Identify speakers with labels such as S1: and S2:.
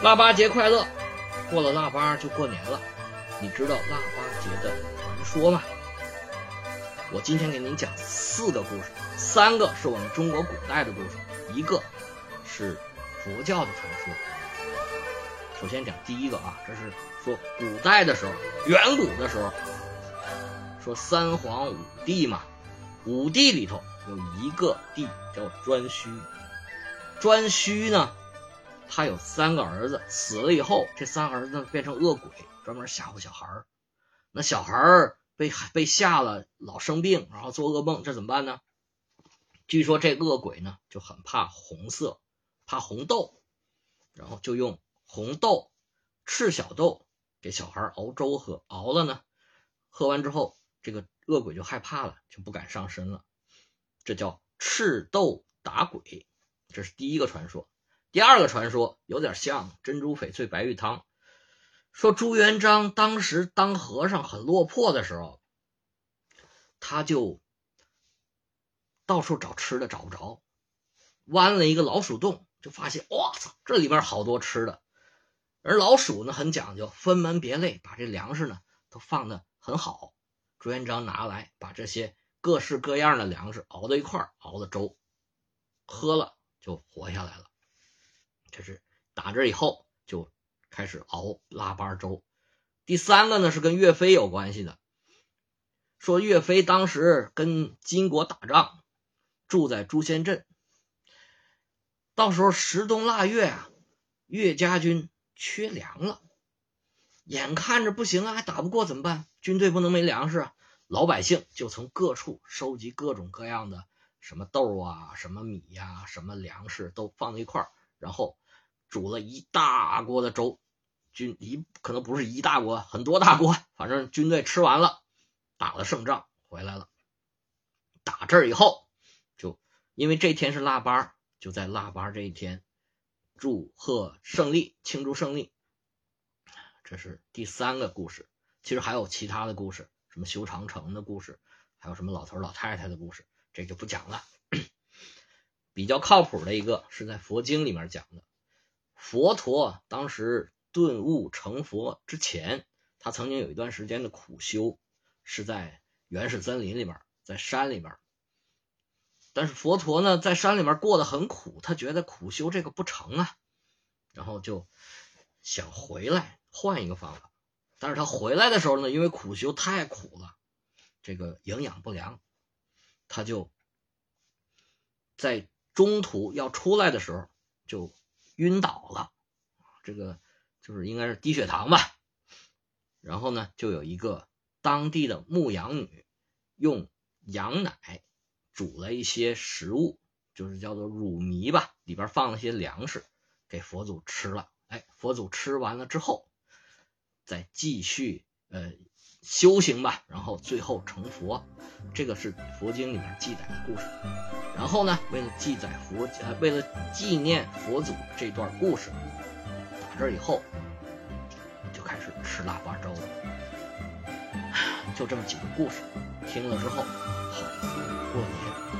S1: 腊八节快乐！过了腊八就过年了。你知道腊八节的传说吗？我今天给您讲四个故事，三个是我们中国古代的故事，一个是佛教的传说。首先讲第一个啊，这是说古代的时候，远古的时候，说三皇五帝嘛，五帝里头有一个帝叫颛顼，颛顼呢。他有三个儿子，死了以后，这三儿子变成恶鬼，专门吓唬小孩儿。那小孩儿被被吓了，老生病，然后做噩梦，这怎么办呢？据说这恶鬼呢就很怕红色，怕红豆，然后就用红豆、赤小豆给小孩熬粥喝，熬了呢，喝完之后，这个恶鬼就害怕了，就不敢上身了。这叫赤豆打鬼，这是第一个传说。第二个传说有点像珍珠翡翠白玉汤，说朱元璋当时当和尚很落魄的时候，他就到处找吃的找不着，挖了一个老鼠洞，就发现哇操，这里边好多吃的。而老鼠呢很讲究，分门别类，把这粮食呢都放的很好。朱元璋拿来把这些各式各样的粮食熬到一块熬了粥，喝了就活下来了。这是打这以后就开始熬腊八粥。第三个呢是跟岳飞有关系的，说岳飞当时跟金国打仗，住在朱仙镇。到时候十冬腊月啊，岳家军缺粮了，眼看着不行啊，还打不过怎么办？军队不能没粮食啊！老百姓就从各处收集各种各样的什么豆啊、什么米呀、什么粮食都放在一块儿。然后煮了一大锅的粥，军一可能不是一大锅，很多大锅，反正军队吃完了，打了胜仗回来了。打这儿以后，就因为这天是腊八，就在腊八这一天祝贺胜利，庆祝胜利。这是第三个故事，其实还有其他的故事，什么修长城的故事，还有什么老头老太太的故事，这就不讲了。比较靠谱的一个是在佛经里面讲的，佛陀当时顿悟成佛之前，他曾经有一段时间的苦修，是在原始森林里面，在山里面。但是佛陀呢，在山里面过得很苦，他觉得苦修这个不成啊，然后就想回来换一个方法。但是他回来的时候呢，因为苦修太苦了，这个营养不良，他就在。中途要出来的时候就晕倒了，这个就是应该是低血糖吧。然后呢，就有一个当地的牧羊女用羊奶煮了一些食物，就是叫做乳糜吧，里边放了些粮食给佛祖吃了。哎，佛祖吃完了之后，再继续呃。修行吧，然后最后成佛，这个是佛经里面记载的故事。然后呢，为了记载佛，呃，为了纪念佛祖这段故事，打这以后就开始吃腊八粥了。就这么几个故事，听了之后，好过年。